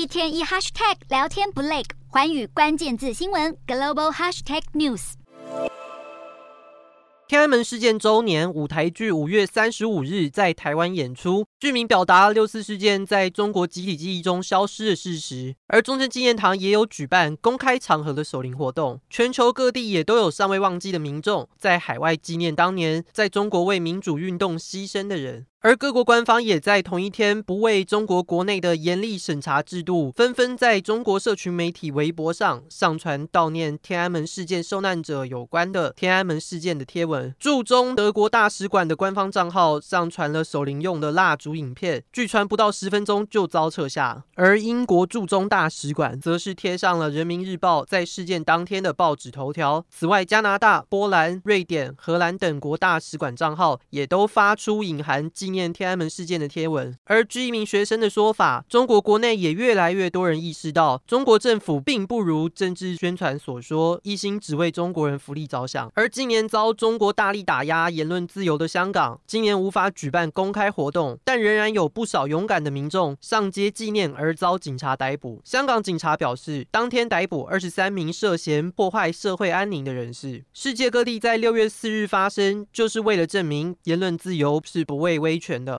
一天一 hashtag 聊天不累，寰宇关键字新闻 global hashtag news。天安门事件周年舞台剧五月三十五日在台湾演出，剧名表达六四事件在中国集体记忆中消失的事实。而中正纪念堂也有举办公开场合的守灵活动，全球各地也都有尚未忘记的民众在海外纪念当年在中国为民主运动牺牲的人。而各国官方也在同一天，不畏中国国内的严厉审查制度，纷纷在中国社群媒体微博上上传悼念天安门事件受难者有关的天安门事件的贴文。驻中德国大使馆的官方账号上传了守灵用的蜡烛影片，据传不到十分钟就遭撤下。而英国驻中大使馆则是贴上了《人民日报》在事件当天的报纸头条。此外，加拿大、波兰、瑞典、荷兰等国大使馆账号也都发出隐含纪念天安门事件的贴文，而据一名学生的说法，中国国内也越来越多人意识到，中国政府并不如政治宣传所说，一心只为中国人福利着想。而今年遭中国大力打压言论自由的香港，今年无法举办公开活动，但仍然有不少勇敢的民众上街纪念而遭警察逮捕。香港警察表示，当天逮捕二十三名涉嫌破坏社会安宁的人士。世界各地在六月四日发生，就是为了证明言论自由是不畏威全的。